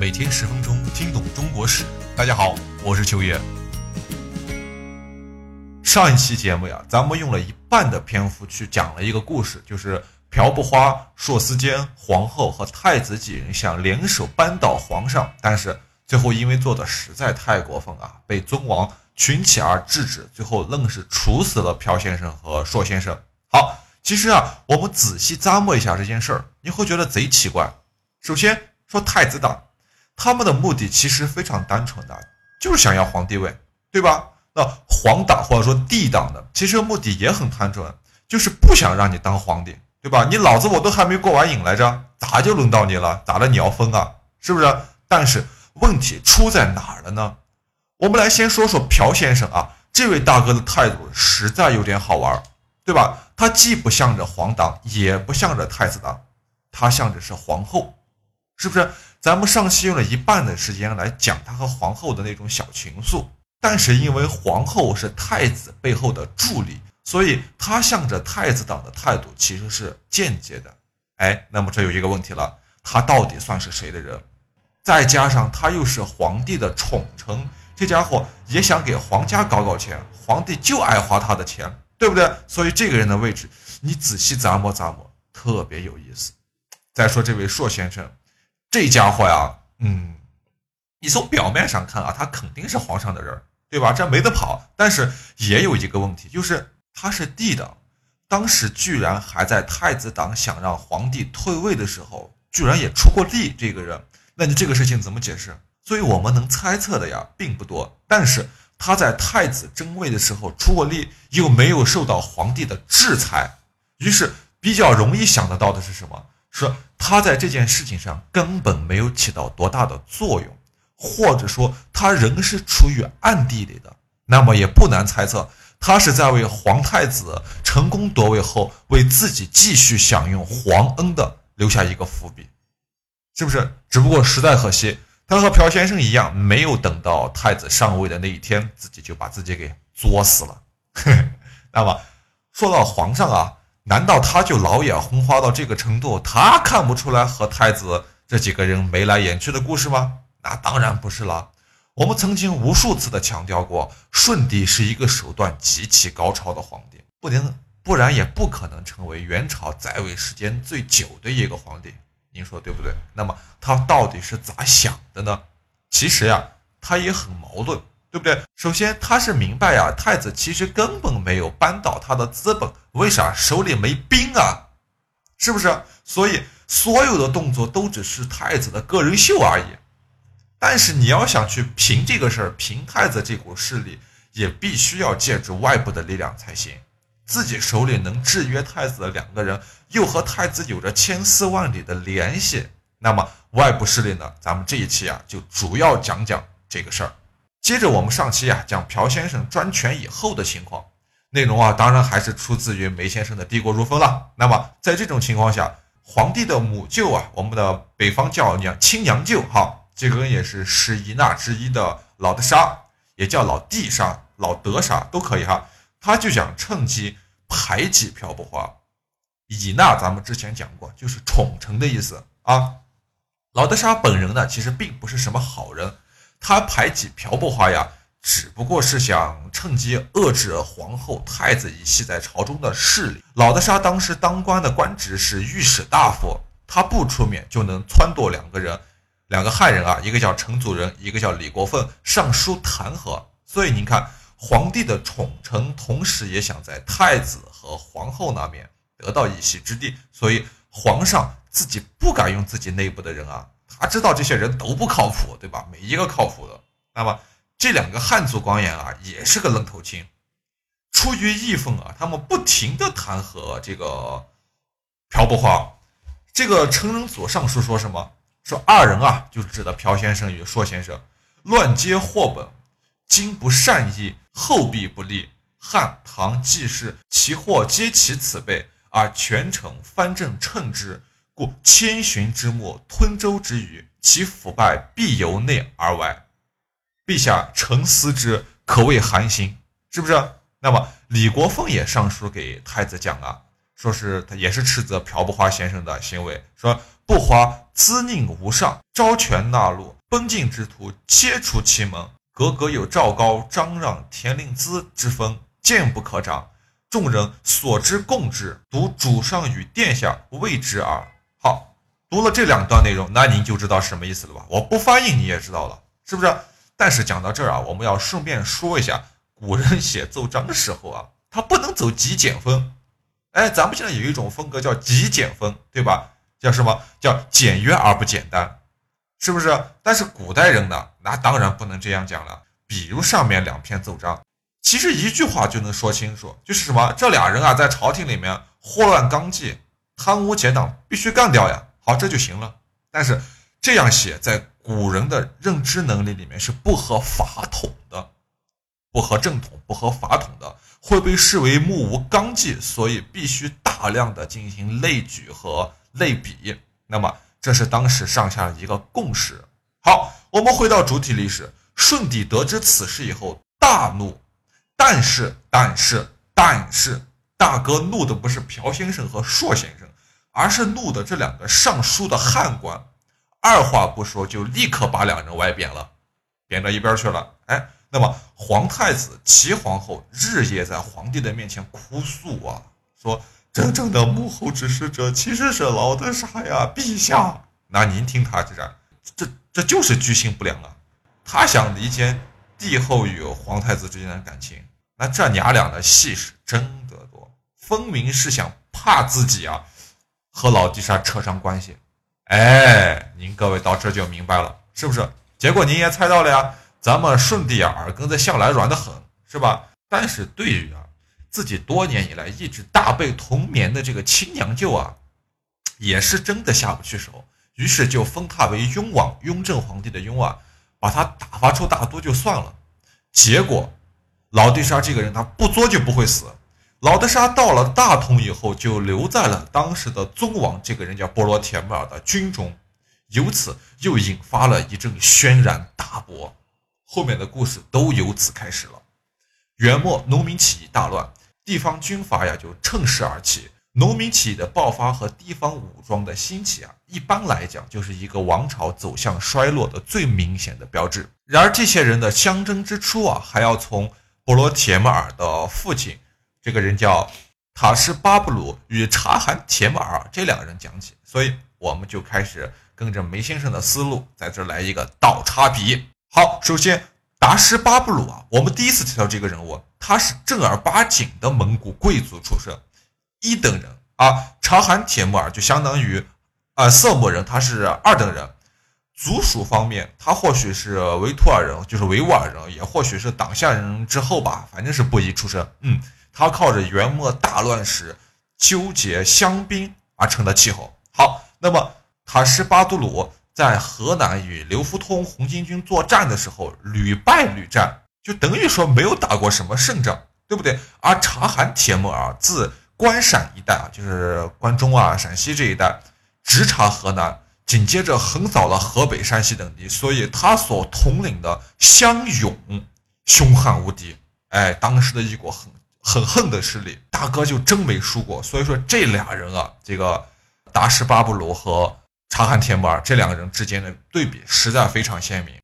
每天十分钟，听懂中国史。大家好，我是秋叶。上一期节目呀，咱们用了一半的篇幅去讲了一个故事，就是朴不花、硕思坚、皇后和太子几人想联手扳倒皇上，但是最后因为做的实在太过分啊，被尊王群起而制止，最后愣是处死了朴先生和硕先生。好，其实啊，我们仔细咂摸一下这件事儿，你会觉得贼奇怪。首先说太子党。他们的目的其实非常单纯的，就是想要皇帝位，对吧？那皇党或者说帝党的，其实目的也很单纯，就是不想让你当皇帝，对吧？你老子我都还没过完瘾来着，咋就轮到你了？咋的？你要疯啊？是不是？但是问题出在哪儿了呢？我们来先说说朴先生啊，这位大哥的态度实在有点好玩，对吧？他既不向着皇党，也不向着太子党，他向着是皇后，是不是？咱们上期用了一半的时间来讲他和皇后的那种小情愫，但是因为皇后是太子背后的助力，所以他向着太子党的态度其实是间接的。哎，那么这有一个问题了，他到底算是谁的人？再加上他又是皇帝的宠臣，这家伙也想给皇家搞搞钱，皇帝就爱花他的钱，对不对？所以这个人的位置，你仔细咂摸咂摸，特别有意思。再说这位硕先生。这家伙呀，嗯，你从表面上看啊，他肯定是皇上的人，对吧？这没得跑。但是也有一个问题，就是他是帝的，当时居然还在太子党想让皇帝退位的时候，居然也出过力。这个人，那你这个事情怎么解释？所以我们能猜测的呀，并不多。但是他在太子争位的时候出过力，又没有受到皇帝的制裁，于是比较容易想得到的是什么？是他在这件事情上根本没有起到多大的作用，或者说他仍是处于暗地里的，那么也不难猜测，他是在为皇太子成功夺位后为自己继续享用皇恩的留下一个伏笔，是不是？只不过实在可惜，他和朴先生一样，没有等到太子上位的那一天，自己就把自己给作死了。那么说到皇上啊。难道他就老眼昏花到这个程度，他看不出来和太子这几个人眉来眼去的故事吗？那当然不是了。我们曾经无数次的强调过，舜帝是一个手段极其高超的皇帝，不能不然也不可能成为元朝在位时间最久的一个皇帝。您说对不对？那么他到底是咋想的呢？其实呀，他也很矛盾。对不对？首先他是明白呀，太子其实根本没有扳倒他的资本，为啥？手里没兵啊，是不是？所以所有的动作都只是太子的个人秀而已。但是你要想去平这个事儿，平太子这股势力，也必须要借助外部的力量才行。自己手里能制约太子的两个人，又和太子有着千丝万缕的联系，那么外部势力呢？咱们这一期啊，就主要讲讲这个事儿。接着我们上期啊讲朴先生专权以后的情况，内容啊当然还是出自于梅先生的《帝国如风》了。那么在这种情况下，皇帝的母舅啊，我们的北方叫娘亲娘舅，哈，这个人也是十姨纳之一的老德沙，也叫老地沙、老德沙都可以哈。他就想趁机排挤朴不花。以纳咱们之前讲过，就是宠臣的意思啊。老德沙本人呢，其实并不是什么好人。他排挤朴不花呀，只不过是想趁机遏制皇后、太子一系在朝中的势力。老德沙当时当官的官职是御史大夫，他不出面就能撺掇两个人，两个汉人啊，一个叫陈祖仁，一个叫李国凤，上书弹劾。所以您看，皇帝的宠臣，同时也想在太子和皇后那边得到一席之地，所以皇上自己不敢用自己内部的人啊。他知道这些人都不靠谱，对吧？没一个靠谱的。那么这两个汉族官员啊，也是个愣头青。出于义愤啊，他们不停的弹劾这个朴不花。这个成人左上书说什么？说二人啊，就指的朴先生与硕先生，乱接货本，今不善意，后必不利。汉唐季氏其祸皆其此辈，而权臣藩镇称之。故千寻之末，吞舟之鱼，其腐败必由内而外。陛下沉思之，可谓寒心，是不是？那么李国凤也上书给太子讲啊，说是他也是斥责朴不花先生的行为，说不花资宁无上，招权纳禄，奔进之徒皆出其门。格格有赵高、张让、田令孜之风，剑不可长。众人所知共之，独主上与殿下未之耳。好，读了这两段内容，那您就知道什么意思了吧？我不翻译你也知道了，是不是？但是讲到这儿啊，我们要顺便说一下，古人写奏章的时候啊，他不能走极简风。哎，咱们现在有一种风格叫极简风，对吧？叫什么叫简约而不简单，是不是？但是古代人呢，那当然不能这样讲了。比如上面两篇奏章。其实一句话就能说清楚，就是什么？这俩人啊，在朝廷里面祸乱纲纪、贪污结党，必须干掉呀。好，这就行了。但是这样写，在古人的认知能力里面是不合法统的，不合正统、不合法统的，会被视为目无纲纪，所以必须大量的进行类举和类比。那么，这是当时上下一个共识。好，我们回到主体历史，舜帝得知此事以后，大怒。但是，但是，但是，大哥怒的不是朴先生和硕先生，而是怒的这两个尚书的汉官。二话不说，就立刻把两人外贬了，贬到一边去了。哎，那么皇太子、齐皇后日夜在皇帝的面前哭诉啊，说真正的幕后指使者其实是老德沙呀，陛下。那您听他这这这就是居心不良啊，他想离间帝后与皇太子之间的感情。那这娘俩的戏是真的多，分明是想怕自己啊和老地沙扯上关系。哎，您各位到这就明白了，是不是？结果您也猜到了呀，咱们顺帝啊耳根子向来软得很，是吧？但是对于啊自己多年以来一直大被同眠的这个亲娘舅啊，也是真的下不去手，于是就封他为雍王，雍正皇帝的雍啊，把他打发出大都就算了。结果。老地沙这个人，他不作就不会死。老德沙到了大同以后，就留在了当时的宗王这个人叫波罗铁木儿的军中，由此又引发了一阵轩然大波。后面的故事都由此开始了。元末农民起义大乱，地方军阀呀就趁势而起。农民起义的爆发和地方武装的兴起啊，一般来讲就是一个王朝走向衰落的最明显的标志。然而，这些人的相争之初啊，还要从。波罗铁木儿的父亲，这个人叫塔什巴布鲁与察罕铁木儿这两个人讲起，所以我们就开始跟着梅先生的思路，在这来一个倒插笔。好，首先达什巴布鲁啊，我们第一次提到这个人物，他是正儿八经的蒙古贵族出身，一等人啊。察罕铁木儿就相当于啊色目人，他是二等人。族属方面，他或许是维图尔人，就是维吾尔人，也或许是党项人之后吧，反正是布衣出身。嗯，他靠着元末大乱时纠结乡兵而成的气候。好，那么塔什巴都鲁在河南与刘福通红巾军作战的时候屡败屡战，就等于说没有打过什么胜仗，对不对？而察罕铁木儿自关陕一带啊，就是关中啊、陕西这一带，直插河南。紧接着横扫了河北、山西等地，所以他所统领的湘勇凶悍无敌。哎，当时的一股很很横的势力，大哥就真没输过。所以说这俩人啊，这个达什巴布鲁和察汗铁木儿这两个人之间的对比实在非常鲜明。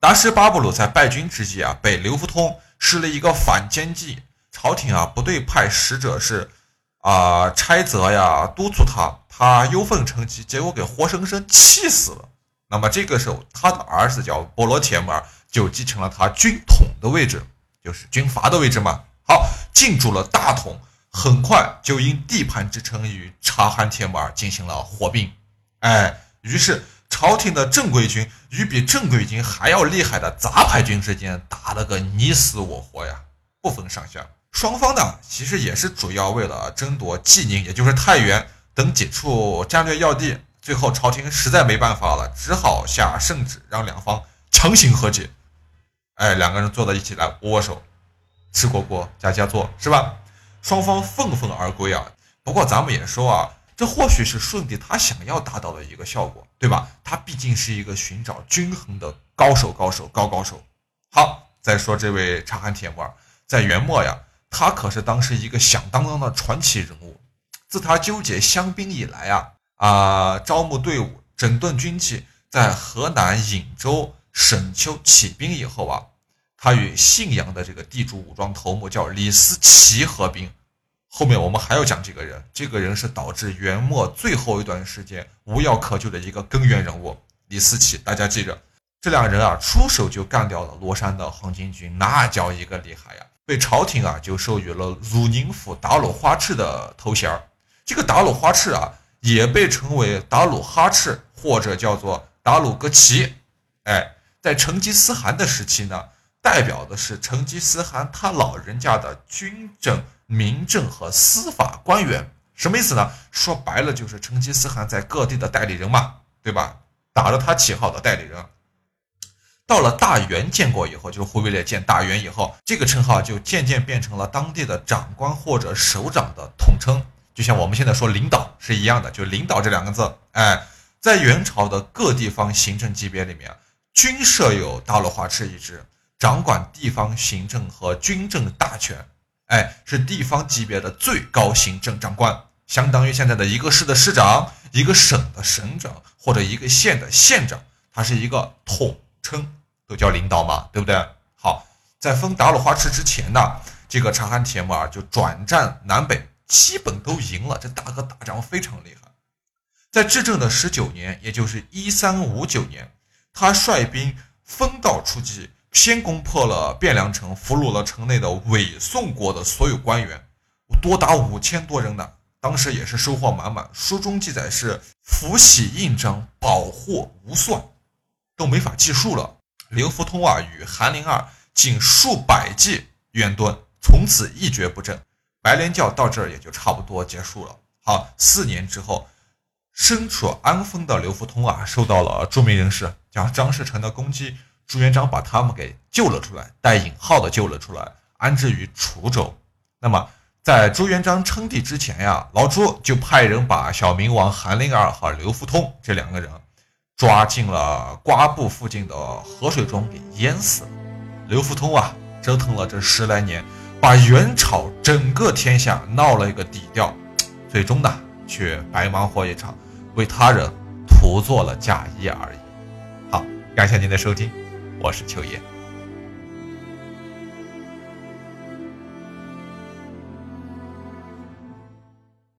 达什巴布鲁在败军之际啊，被刘福通施了一个反间计，朝廷啊不对派使者是啊差责呀，督促他。他忧愤成疾，结果给活生生气死了。那么这个时候，他的儿子叫波罗铁木儿，就继承了他军统的位置，就是军阀的位置嘛。进驻了大同，很快就因地盘之称与察罕帖木儿进行了火并。哎，于是朝廷的正规军与比正规军还要厉害的杂牌军之间打了个你死我活呀，不分上下。双方呢，其实也是主要为了争夺济宁，也就是太原。等几处战略要地，最后朝廷实在没办法了，只好下圣旨，让两方强行和解。哎，两个人坐在一起来握握手，吃果果，家家做，是吧？双方愤愤而归啊。不过咱们也说啊，这或许是舜帝他想要达到的一个效果，对吧？他毕竟是一个寻找均衡的高手，高手，高高手。好，再说这位察罕铁木儿，在元末呀，他可是当时一个响当当的传奇人物。自他纠结乡兵以来啊啊，招募队伍、整顿军纪，在河南颍州沈丘起兵以后啊，他与信阳的这个地主武装头目叫李思齐合兵。后面我们还要讲这个人，这个人是导致元末最后一段时间无药可救的一个根源人物——李思齐。大家记着，这两人啊，出手就干掉了罗山的黄巾军，那叫一个厉害呀！被朝廷啊就授予了汝宁府打鲁花赤的头衔儿。这个打鲁花赤啊，也被称为打鲁哈赤，或者叫做打鲁格齐。哎，在成吉思汗的时期呢，代表的是成吉思汗他老人家的军政。民政和司法官员什么意思呢？说白了就是成吉思汗在各地的代理人嘛，对吧？打着他旗号的代理人。到了大元建国以后，就是忽必烈建大元以后，这个称号就渐渐变成了当地的长官或者首长的统称，就像我们现在说领导是一样的，就领导这两个字。哎，在元朝的各地方行政级别里面，均设有大罗花赤一职，掌管地方行政和军政大权。哎，是地方级别的最高行政长官，相当于现在的一个市的市长、一个省的省长或者一个县的县长，它是一个统称，都叫领导嘛，对不对？好，在封达鲁花赤之前呢，这个察罕铁木儿就转战南北，基本都赢了，这大哥打仗非常厉害。在至正的十九年，也就是一三五九年，他率兵分道出击。先攻破了汴梁城，俘虏了城内的伪宋国的所有官员，多达五千多人呢。当时也是收获满满。书中记载是福喜印章，宝货无算，都没法计数了。刘福通啊，与韩林儿仅数百计远遁，从此一蹶不振。白莲教到这儿也就差不多结束了。好，四年之后，身处安丰的刘福通啊，受到了著名人士叫张士诚的攻击。朱元璋把他们给救了出来，带引号的救了出来，安置于滁州。那么，在朱元璋称帝之前呀，老朱就派人把小明王韩林儿和刘福通这两个人抓进了瓜埠附近的河水中给淹死了。刘福通啊，折腾了这十来年，把元朝整个天下闹了一个底调，最终呢，却白忙活一场，为他人徒做了嫁衣而已。好，感谢您的收听。我是秋叶。